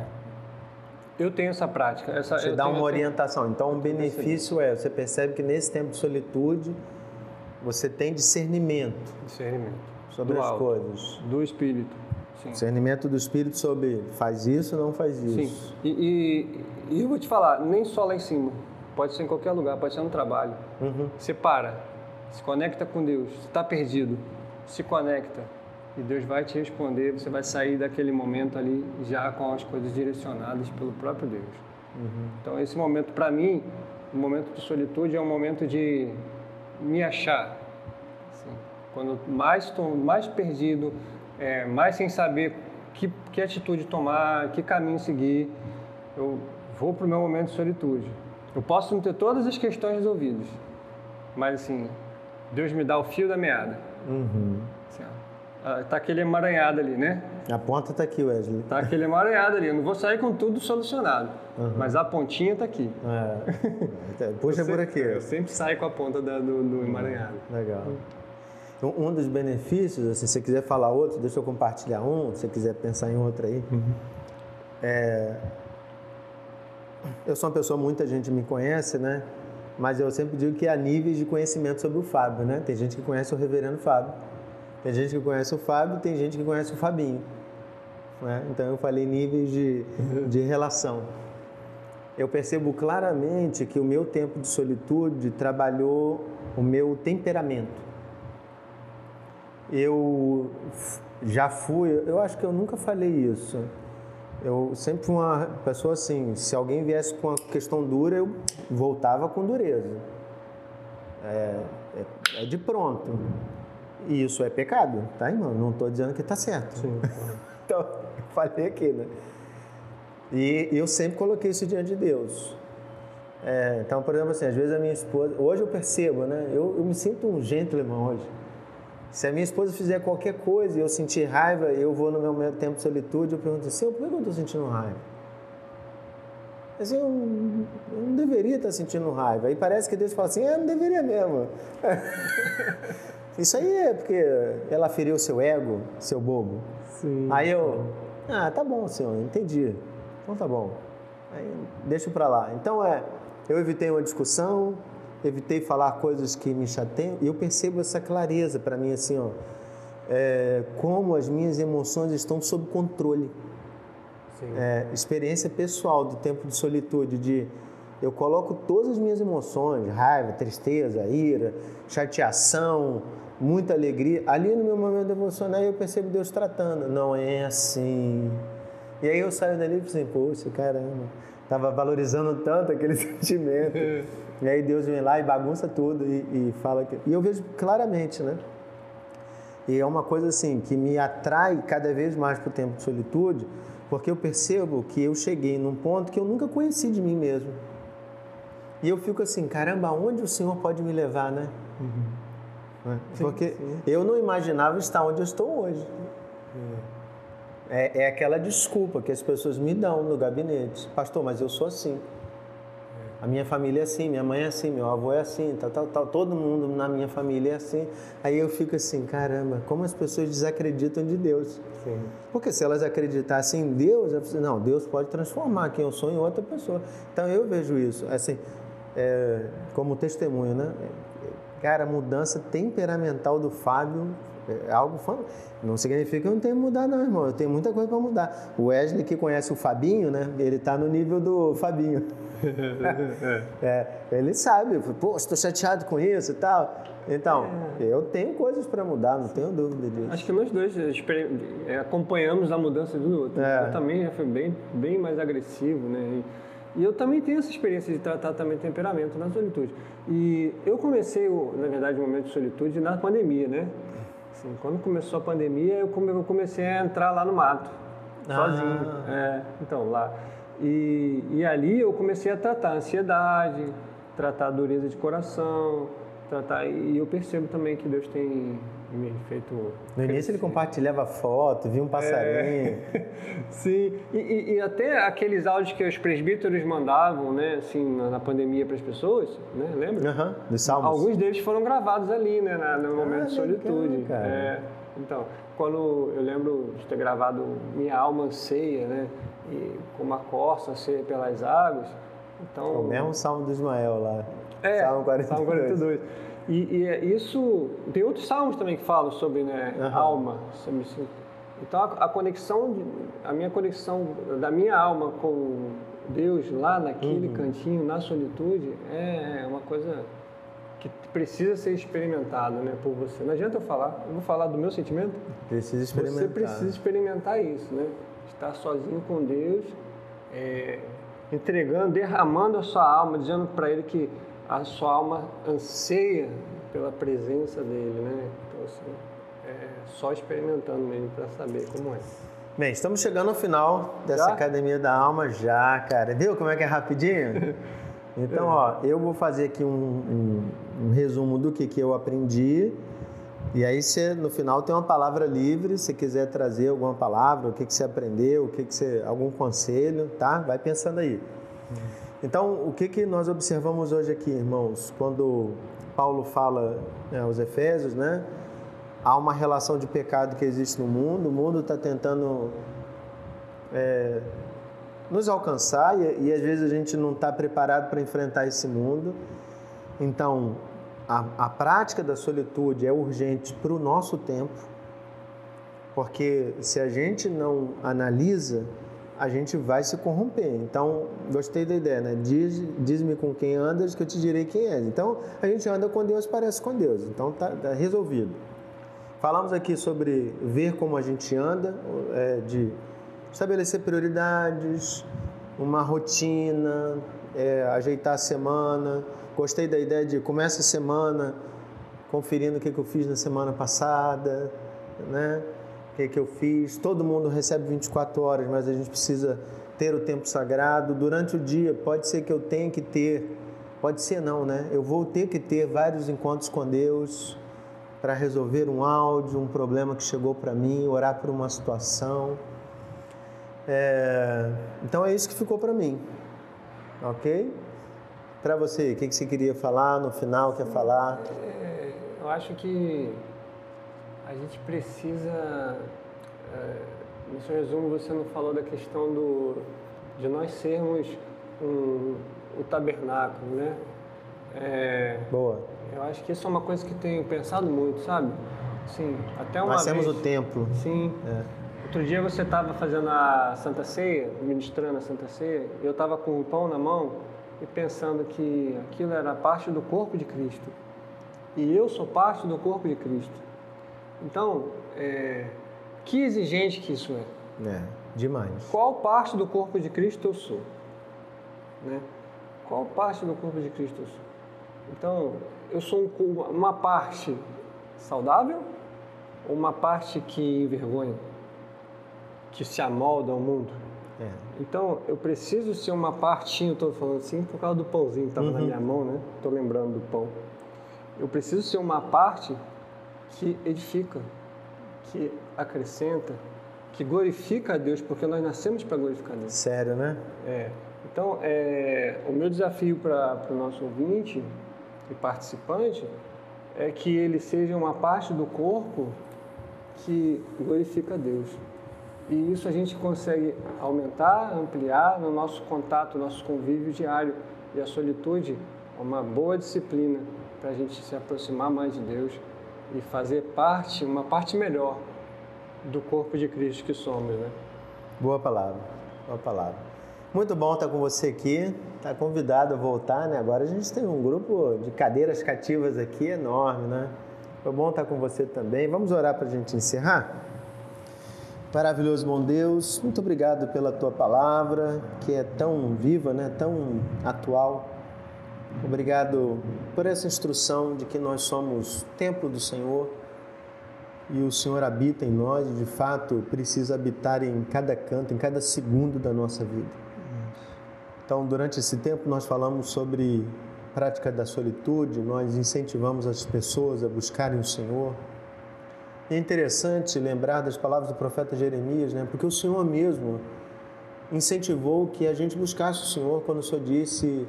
eu tenho essa prática. Essa, Te dá tenho- uma orientação. Então, o benefício é, você percebe que nesse tempo de solitude, você tem discernimento Discernimento. sobre do as alto, coisas. Do espírito. Sim. Discernimento do Espírito sobre faz isso, não faz Sim. isso. E, e, e eu vou te falar, nem só lá em cima. Pode ser em qualquer lugar, pode ser no trabalho. Uhum. Você para, se conecta com Deus. Está perdido, se conecta. E Deus vai te responder. Você vai sair daquele momento ali já com as coisas direcionadas pelo próprio Deus. Então, esse momento, para mim, o momento de solitude é um momento de me achar. Assim, quando mais estou mais perdido, é, mais sem saber que, que atitude tomar, que caminho seguir, eu vou para o meu momento de solitude. Eu posso não ter todas as questões resolvidas, mas assim, Deus me dá o fio da meada. Uhum. Assim, ah, tá aquele emaranhado ali, né? A ponta está aqui, Wesley. Tá aquele emaranhado ali. Eu não vou sair com tudo solucionado, mas a pontinha tá aqui. É. Puxa por aqui. Eu sempre saio com a ponta da- do, do emaranhado. Legal. Um um dos benefícios, assim, se você quiser falar outro, deixa eu compartilhar um, se você quiser pensar em outro aí. É, eu sou uma pessoa, muita gente me conhece, né? Mas eu sempre digo que há níveis de conhecimento sobre o Fábio, né? Tem gente que conhece o reverendo Fábio, tem gente que conhece o Fábio, tem gente que conhece o Fabinho. Né? Então eu falei níveis de, de relação. Eu percebo claramente que o meu tempo de solitude trabalhou o meu temperamento. Eu já fui, eu acho que eu nunca falei isso. Eu sempre fui uma pessoa assim, se alguém viesse com uma questão dura, eu voltava com dureza. É, é- é de pronto. E isso é pecado, tá, irmão? Não estou dizendo que está certo. então, eu falei aqui, né? E eu sempre coloquei isso diante de Deus. É, então, por exemplo, assim, às vezes a minha esposa. Hoje eu percebo, né? Eu, eu me sinto um gentleman hoje. Se a minha esposa fizer qualquer coisa e eu sentir raiva, eu vou no meu tempo de solitude, eu pergunto assim, por que eu estou sentindo raiva? Assim, eu, não deveria estar sentindo raiva. Aí parece que Deus fala assim, é, não deveria mesmo. Isso aí é porque ela feriu seu ego, seu bobo. Sim. Aí eu, ah, tá bom, senhor, entendi. Então tá bom. Aí deixa pra lá. Então é, eu evitei uma discussão, evitei falar coisas que me chateiam, e eu percebo essa clareza para mim assim, ó, é, como as minhas emoções estão sob controle. é, experiência pessoal do tempo de solitude, de eu coloco todas as minhas emoções, raiva, tristeza, ira, chateação, muita alegria. Ali no meu momento devocional eu percebo Deus tratando. Não é assim. E aí eu saio dali e falo assim, poxa, caramba, estava valorizando tanto aquele sentimento. e aí Deus vem lá e bagunça tudo e, e fala que. E eu vejo claramente, né? E é uma coisa assim que me atrai cada vez mais para o tempo de solitude, porque eu percebo que eu cheguei num ponto que eu nunca conheci de mim mesmo. E eu fico assim, caramba, onde o Senhor pode me levar, né? Uhum. Porque sim, sim. eu não imaginava estar onde eu estou hoje. É, é aquela desculpa que as pessoas me dão no gabinete. Pastor, mas eu sou assim. A minha família é assim, minha mãe é assim, meu avô é assim, tal, tal, tal. Todo mundo na minha família é assim. Aí eu fico assim, caramba, como as pessoas desacreditam de Deus. Sim. Porque se elas acreditassem em Deus, eu falo, não, Deus pode transformar quem eu sou em outra pessoa. Então eu vejo isso, assim, é, como testemunho, né? Cara, a mudança temperamental do Fábio é algo não significa que eu não tenho que mudar, não, irmão. Eu tenho muita coisa para mudar. O Wesley, que conhece o Fabinho, né? Ele está no nível do Fabinho. É, ele sabe, pô, estou chateado com isso e tal. Então, é. eu tenho coisas para mudar, não tenho dúvida disso. Acho que nós dois é, acompanhamos a mudança do outro. É. Eu também já fui bem, bem mais agressivo, né? E, e eu também tenho essa experiência de tratar também temperamento na solitude. E eu comecei, na verdade, o momento de solitude na pandemia, né? Assim, quando começou a pandemia, eu comecei a entrar lá no mato, ah. sozinho. É, então, lá. E, e ali eu comecei a tratar ansiedade, tratar dureza de coração, tratar. E eu percebo também que Deus tem me feito. No início ele compartilhava foto, via um passarinho. É, sim, e, e, e, até aqueles áudios que os presbíteros mandavam, né, assim, na, na pandemia para as pessoas, né, lembra? Aham, uhum, dos salmos. Alguns deles foram gravados ali, né, na, no momento ah, de solitude. Cara. É, então, quando eu lembro de ter gravado Minha Alma Anseia, né, e como a corça anseia pelas águas, então... É o mesmo salmo do Ismael lá. É, Salmo 42. Salmo 42. E, e, é isso tem outros salmos também que falam sobre né, uhum. alma. Sobre, então a, a, conexão, de, a minha conexão da minha alma com Deus lá naquele uhum. cantinho, na solitude, é uma coisa que precisa ser experimentada né, por você. Não adianta eu falar, eu vou falar do meu sentimento. Precisa experimentar. Você precisa experimentar isso, né? Estar sozinho com Deus, é, entregando, derramando a sua alma, dizendo para Ele que a sua alma anseia pela presença dele, né? Então, assim, é só experimentando mesmo para saber como é. Bem, estamos chegando ao final dessa já? Academia da Alma já, cara. Viu como é que é rapidinho? Então, ó, eu vou fazer aqui um, um, um resumo do que, que eu aprendi. E aí, você, no final, tem uma palavra livre. Se quiser trazer alguma palavra, o que, que você aprendeu, o que, que você, algum conselho, tá? Vai pensando aí. Então, o que, que nós observamos hoje aqui, irmãos? Quando Paulo fala né, aos Efésios, né? Há uma relação de pecado que existe no mundo, o mundo está tentando é, nos alcançar e, e, às vezes a gente não está preparado para enfrentar esse mundo. Então, a, a prática da solitude é urgente para o nosso tempo, porque se a gente não analisa a gente vai se corromper. Então, gostei da ideia, né? Diz, diz-me com quem andas que eu te direi quem és. Então, a gente anda com Deus, parece com Deus. Então, tá, tá resolvido. Falamos aqui sobre ver como a gente anda, é, de estabelecer prioridades, uma rotina, é, ajeitar a semana. Gostei da ideia de começa a semana conferindo o que, que eu fiz na semana passada, né? o que, que eu fiz. Todo mundo recebe 24 horas, mas a gente precisa ter o tempo sagrado. Durante o dia, pode ser que eu tenha que ter, pode ser não, né? Eu vou ter que ter vários encontros com Deus para resolver um áudio, um problema que chegou para mim, orar por uma situação. É... Então é isso que ficou para mim, ok? Para você, o que, que você queria falar no final? Quer falar? É, eu acho que a gente precisa. É, nesse resumo, você não falou da questão do, de nós sermos um, o tabernáculo, né? É, Boa. Eu acho que isso é uma coisa que tenho pensado muito, sabe? Sim, até uma Nós vez. temos o templo. Sim. É. Outro dia você estava fazendo a Santa Ceia, ministrando a Santa Ceia, eu estava com o pão na mão e pensando que aquilo era parte do corpo de Cristo. E eu sou parte do corpo de Cristo. Então, é, que exigente que isso é. É, demais. Qual parte do corpo de Cristo eu sou? Né? Qual parte do corpo de Cristo eu sou? Então, eu sou um, uma parte saudável ou uma parte que envergonha, que se amolda ao mundo? É. Então, eu preciso ser uma partinha, estou falando assim, por causa do pãozinho que estava uhum. na minha mão, né? Estou lembrando do pão. Eu preciso ser uma parte que edifica, que acrescenta, que glorifica a Deus, porque nós nascemos para glorificar a Deus. Sério, né? É. Então, é, o meu desafio para o nosso ouvinte e participante é que ele seja uma parte do corpo que glorifica a Deus. E isso a gente consegue aumentar, ampliar no nosso contato, no nosso convívio diário. E a solitude é uma boa disciplina para a gente se aproximar mais de Deus e fazer parte, uma parte melhor do corpo de Cristo que somos, né? Boa palavra, boa palavra. Muito bom estar com você aqui, está convidado a voltar, né? Agora a gente tem um grupo de cadeiras cativas aqui enorme, né? Foi bom estar com você também. Vamos orar para a gente encerrar? Maravilhoso bom Deus, muito obrigado pela tua palavra, que é tão viva, né? tão atual. Obrigado por essa instrução de que nós somos templo do Senhor e o Senhor habita em nós e de fato precisa habitar em cada canto, em cada segundo da nossa vida. Então, durante esse tempo, nós falamos sobre prática da solitude, nós incentivamos as pessoas a buscarem o Senhor. É interessante lembrar das palavras do profeta Jeremias, né? porque o Senhor mesmo incentivou que a gente buscasse o Senhor quando o Senhor disse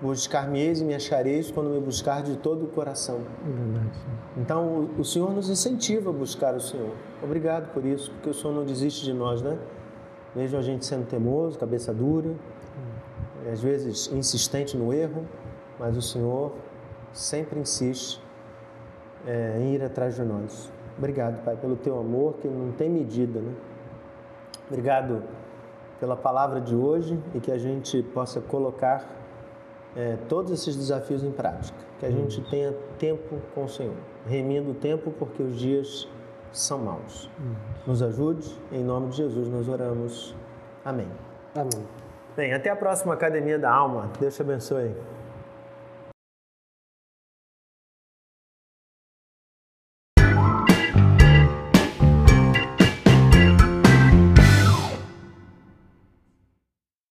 Buscar-me-eis e me achareis quando me buscar de todo o coração. Verdade. Então, o Senhor nos incentiva a buscar o Senhor. Obrigado por isso, porque o Senhor não desiste de nós, né? Mesmo a gente sendo teimoso, cabeça dura, e às vezes insistente no erro, mas o Senhor sempre insiste é, em ir atrás de nós. Obrigado, Pai, pelo teu amor que não tem medida, né? Obrigado pela palavra de hoje e que a gente possa colocar é, todos esses desafios em prática. Que a gente tenha tempo com o Senhor. Remindo o tempo porque os dias são maus. Nos ajude, em nome de Jesus nós oramos. Amém. Amém. Bem, até a próxima Academia da Alma. Deus te abençoe.